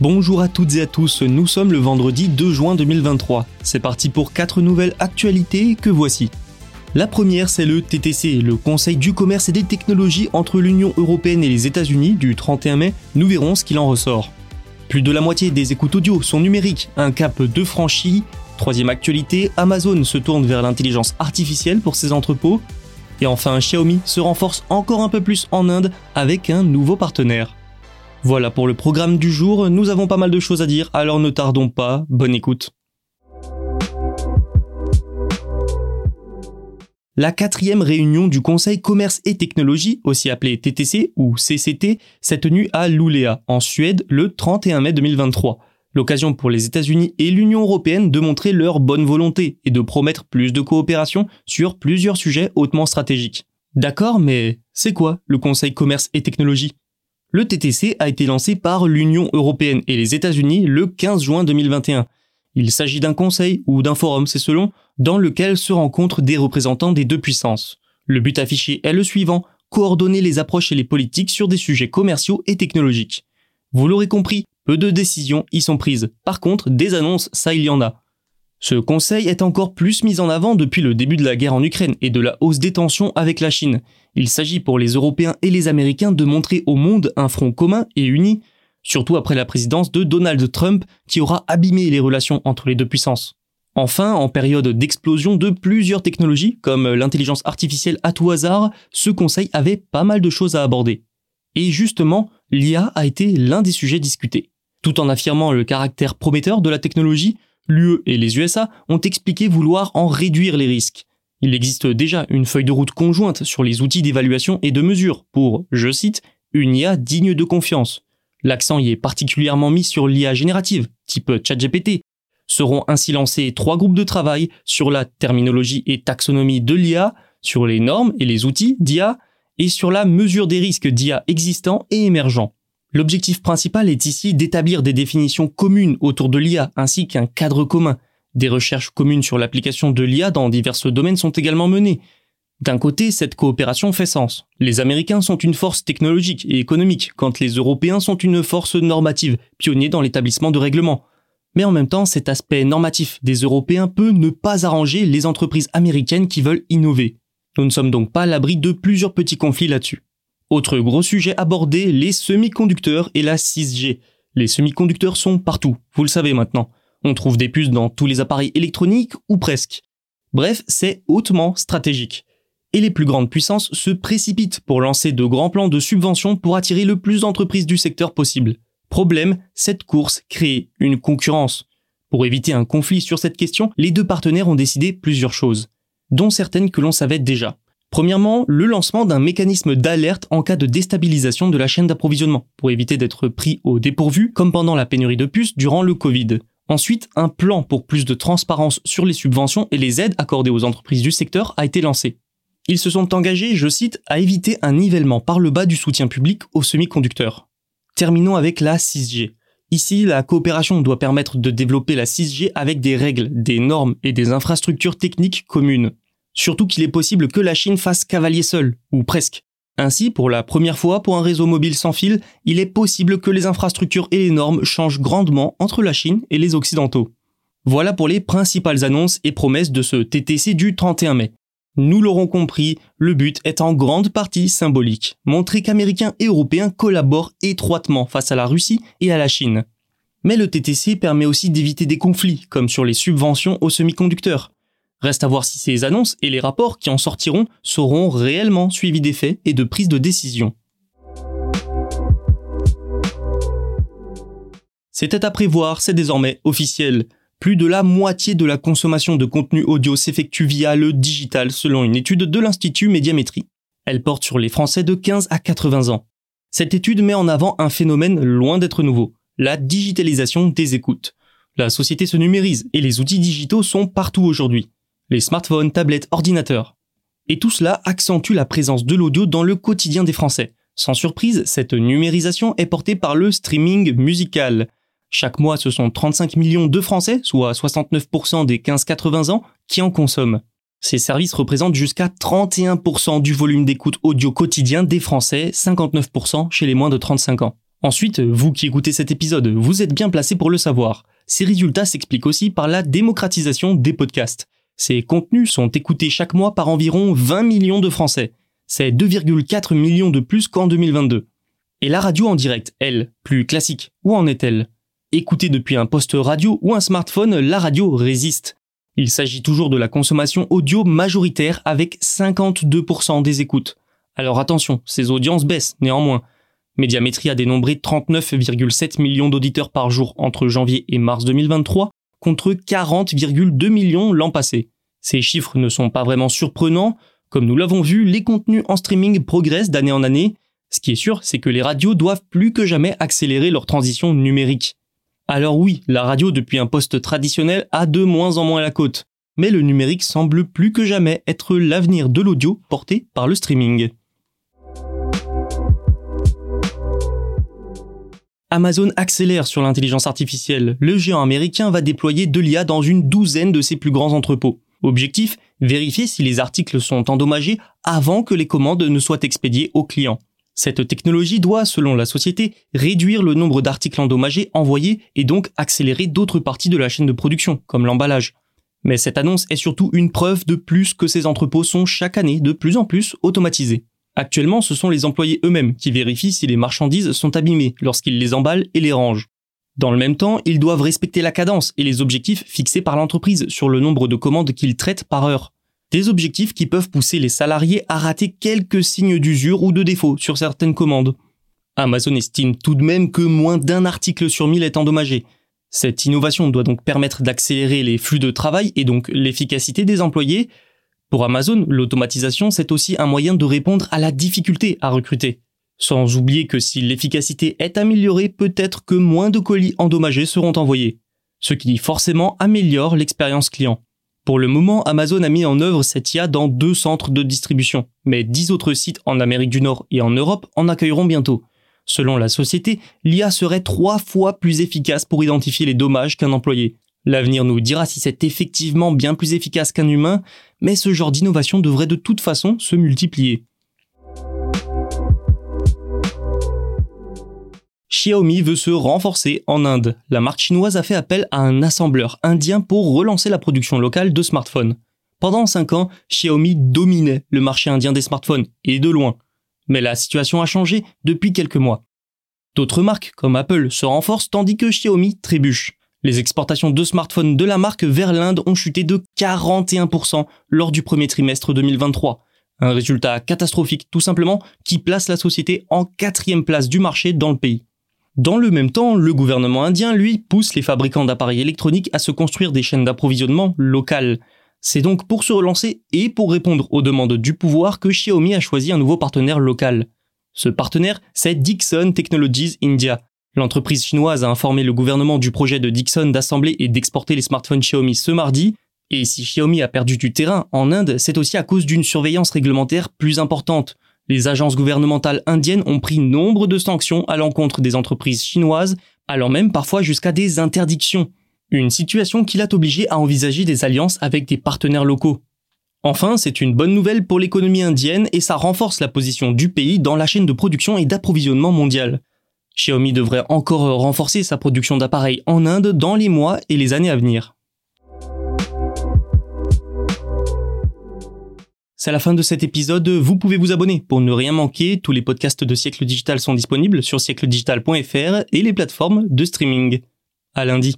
Bonjour à toutes et à tous, nous sommes le vendredi 2 juin 2023. C'est parti pour 4 nouvelles actualités que voici. La première, c'est le TTC, le Conseil du commerce et des technologies entre l'Union européenne et les États-Unis du 31 mai. Nous verrons ce qu'il en ressort. Plus de la moitié des écoutes audio sont numériques, un cap de franchi. Troisième actualité, Amazon se tourne vers l'intelligence artificielle pour ses entrepôts. Et enfin, Xiaomi se renforce encore un peu plus en Inde avec un nouveau partenaire. Voilà pour le programme du jour, nous avons pas mal de choses à dire, alors ne tardons pas, bonne écoute. La quatrième réunion du Conseil Commerce et Technologie, aussi appelé TTC ou CCT, s'est tenue à Luleå, en Suède, le 31 mai 2023. L'occasion pour les États-Unis et l'Union européenne de montrer leur bonne volonté et de promettre plus de coopération sur plusieurs sujets hautement stratégiques. D'accord, mais c'est quoi le Conseil Commerce et Technologie? Le TTC a été lancé par l'Union européenne et les États-Unis le 15 juin 2021. Il s'agit d'un conseil ou d'un forum, c'est selon, dans lequel se rencontrent des représentants des deux puissances. Le but affiché est le suivant, coordonner les approches et les politiques sur des sujets commerciaux et technologiques. Vous l'aurez compris, peu de décisions y sont prises. Par contre, des annonces, ça il y en a. Ce conseil est encore plus mis en avant depuis le début de la guerre en Ukraine et de la hausse des tensions avec la Chine. Il s'agit pour les Européens et les Américains de montrer au monde un front commun et uni, surtout après la présidence de Donald Trump qui aura abîmé les relations entre les deux puissances. Enfin, en période d'explosion de plusieurs technologies, comme l'intelligence artificielle à tout hasard, ce conseil avait pas mal de choses à aborder. Et justement, l'IA a été l'un des sujets discutés. Tout en affirmant le caractère prometteur de la technologie, l'UE et les USA ont expliqué vouloir en réduire les risques. Il existe déjà une feuille de route conjointe sur les outils d'évaluation et de mesure pour, je cite, une IA digne de confiance. L'accent y est particulièrement mis sur l'IA générative, type ChatGPT, seront ainsi lancés trois groupes de travail sur la terminologie et taxonomie de l'IA, sur les normes et les outils d'IA, et sur la mesure des risques d'IA existants et émergents. L'objectif principal est ici d'établir des définitions communes autour de l'IA ainsi qu'un cadre commun. Des recherches communes sur l'application de l'IA dans divers domaines sont également menées. D'un côté, cette coopération fait sens. Les Américains sont une force technologique et économique, quand les Européens sont une force normative, pionniers dans l'établissement de règlements. Mais en même temps, cet aspect normatif des Européens peut ne pas arranger les entreprises américaines qui veulent innover. Nous ne sommes donc pas à l'abri de plusieurs petits conflits là-dessus. Autre gros sujet abordé, les semi-conducteurs et la 6G. Les semi-conducteurs sont partout, vous le savez maintenant. On trouve des puces dans tous les appareils électroniques ou presque. Bref, c'est hautement stratégique. Et les plus grandes puissances se précipitent pour lancer de grands plans de subvention pour attirer le plus d'entreprises du secteur possible. Problème, cette course crée une concurrence. Pour éviter un conflit sur cette question, les deux partenaires ont décidé plusieurs choses, dont certaines que l'on savait déjà. Premièrement, le lancement d'un mécanisme d'alerte en cas de déstabilisation de la chaîne d'approvisionnement, pour éviter d'être pris au dépourvu, comme pendant la pénurie de puces durant le Covid. Ensuite, un plan pour plus de transparence sur les subventions et les aides accordées aux entreprises du secteur a été lancé. Ils se sont engagés, je cite, à éviter un nivellement par le bas du soutien public aux semi-conducteurs. Terminons avec la 6G. Ici, la coopération doit permettre de développer la 6G avec des règles, des normes et des infrastructures techniques communes. Surtout qu'il est possible que la Chine fasse cavalier seul, ou presque. Ainsi, pour la première fois pour un réseau mobile sans fil, il est possible que les infrastructures et les normes changent grandement entre la Chine et les Occidentaux. Voilà pour les principales annonces et promesses de ce TTC du 31 mai. Nous l'aurons compris, le but est en grande partie symbolique, montrer qu'Américains et Européens collaborent étroitement face à la Russie et à la Chine. Mais le TTC permet aussi d'éviter des conflits, comme sur les subventions aux semi-conducteurs. Reste à voir si ces annonces et les rapports qui en sortiront seront réellement suivis d'effets et de prise de décision. C'était à prévoir, c'est désormais officiel. Plus de la moitié de la consommation de contenu audio s'effectue via le digital selon une étude de l'Institut Médiamétrie. Elle porte sur les Français de 15 à 80 ans. Cette étude met en avant un phénomène loin d'être nouveau, la digitalisation des écoutes. La société se numérise et les outils digitaux sont partout aujourd'hui. Les smartphones, tablettes, ordinateurs. Et tout cela accentue la présence de l'audio dans le quotidien des Français. Sans surprise, cette numérisation est portée par le streaming musical, chaque mois, ce sont 35 millions de Français, soit 69% des 15-80 ans, qui en consomment. Ces services représentent jusqu'à 31% du volume d'écoute audio quotidien des Français, 59% chez les moins de 35 ans. Ensuite, vous qui écoutez cet épisode, vous êtes bien placé pour le savoir. Ces résultats s'expliquent aussi par la démocratisation des podcasts. Ces contenus sont écoutés chaque mois par environ 20 millions de Français. C'est 2,4 millions de plus qu'en 2022. Et la radio en direct, elle, plus classique, où en est-elle? Écoutée depuis un poste radio ou un smartphone, la radio résiste. Il s'agit toujours de la consommation audio majoritaire avec 52% des écoutes. Alors attention, ces audiences baissent néanmoins. Médiamétrie a dénombré 39,7 millions d'auditeurs par jour entre janvier et mars 2023 contre 40,2 millions l'an passé. Ces chiffres ne sont pas vraiment surprenants. Comme nous l'avons vu, les contenus en streaming progressent d'année en année. Ce qui est sûr, c'est que les radios doivent plus que jamais accélérer leur transition numérique. Alors oui, la radio depuis un poste traditionnel a de moins en moins la côte, mais le numérique semble plus que jamais être l'avenir de l'audio porté par le streaming. Amazon accélère sur l'intelligence artificielle. Le géant américain va déployer de l'IA dans une douzaine de ses plus grands entrepôts. Objectif, vérifier si les articles sont endommagés avant que les commandes ne soient expédiées aux clients. Cette technologie doit, selon la société, réduire le nombre d'articles endommagés envoyés et donc accélérer d'autres parties de la chaîne de production, comme l'emballage. Mais cette annonce est surtout une preuve de plus que ces entrepôts sont chaque année de plus en plus automatisés. Actuellement, ce sont les employés eux-mêmes qui vérifient si les marchandises sont abîmées lorsqu'ils les emballent et les rangent. Dans le même temps, ils doivent respecter la cadence et les objectifs fixés par l'entreprise sur le nombre de commandes qu'ils traitent par heure. Des objectifs qui peuvent pousser les salariés à rater quelques signes d'usure ou de défaut sur certaines commandes. Amazon estime tout de même que moins d'un article sur mille est endommagé. Cette innovation doit donc permettre d'accélérer les flux de travail et donc l'efficacité des employés. Pour Amazon, l'automatisation, c'est aussi un moyen de répondre à la difficulté à recruter. Sans oublier que si l'efficacité est améliorée, peut-être que moins de colis endommagés seront envoyés. Ce qui forcément améliore l'expérience client. Pour le moment, Amazon a mis en œuvre cette IA dans deux centres de distribution, mais dix autres sites en Amérique du Nord et en Europe en accueilleront bientôt. Selon la société, l'IA serait trois fois plus efficace pour identifier les dommages qu'un employé. L'avenir nous dira si c'est effectivement bien plus efficace qu'un humain, mais ce genre d'innovation devrait de toute façon se multiplier. Xiaomi veut se renforcer en Inde. La marque chinoise a fait appel à un assembleur indien pour relancer la production locale de smartphones. Pendant 5 ans, Xiaomi dominait le marché indien des smartphones, et de loin. Mais la situation a changé depuis quelques mois. D'autres marques, comme Apple, se renforcent tandis que Xiaomi trébuche. Les exportations de smartphones de la marque vers l'Inde ont chuté de 41% lors du premier trimestre 2023. Un résultat catastrophique tout simplement qui place la société en quatrième place du marché dans le pays. Dans le même temps, le gouvernement indien, lui, pousse les fabricants d'appareils électroniques à se construire des chaînes d'approvisionnement locales. C'est donc pour se relancer et pour répondre aux demandes du pouvoir que Xiaomi a choisi un nouveau partenaire local. Ce partenaire, c'est Dixon Technologies India. L'entreprise chinoise a informé le gouvernement du projet de Dixon d'assembler et d'exporter les smartphones Xiaomi ce mardi, et si Xiaomi a perdu du terrain en Inde, c'est aussi à cause d'une surveillance réglementaire plus importante. Les agences gouvernementales indiennes ont pris nombre de sanctions à l'encontre des entreprises chinoises, allant même parfois jusqu'à des interdictions. Une situation qui l'a obligé à envisager des alliances avec des partenaires locaux. Enfin, c'est une bonne nouvelle pour l'économie indienne et ça renforce la position du pays dans la chaîne de production et d'approvisionnement mondiale. Xiaomi devrait encore renforcer sa production d'appareils en Inde dans les mois et les années à venir. C'est la fin de cet épisode, vous pouvez vous abonner pour ne rien manquer, tous les podcasts de Siècle Digital sont disponibles sur siècledigital.fr et les plateformes de streaming. À lundi.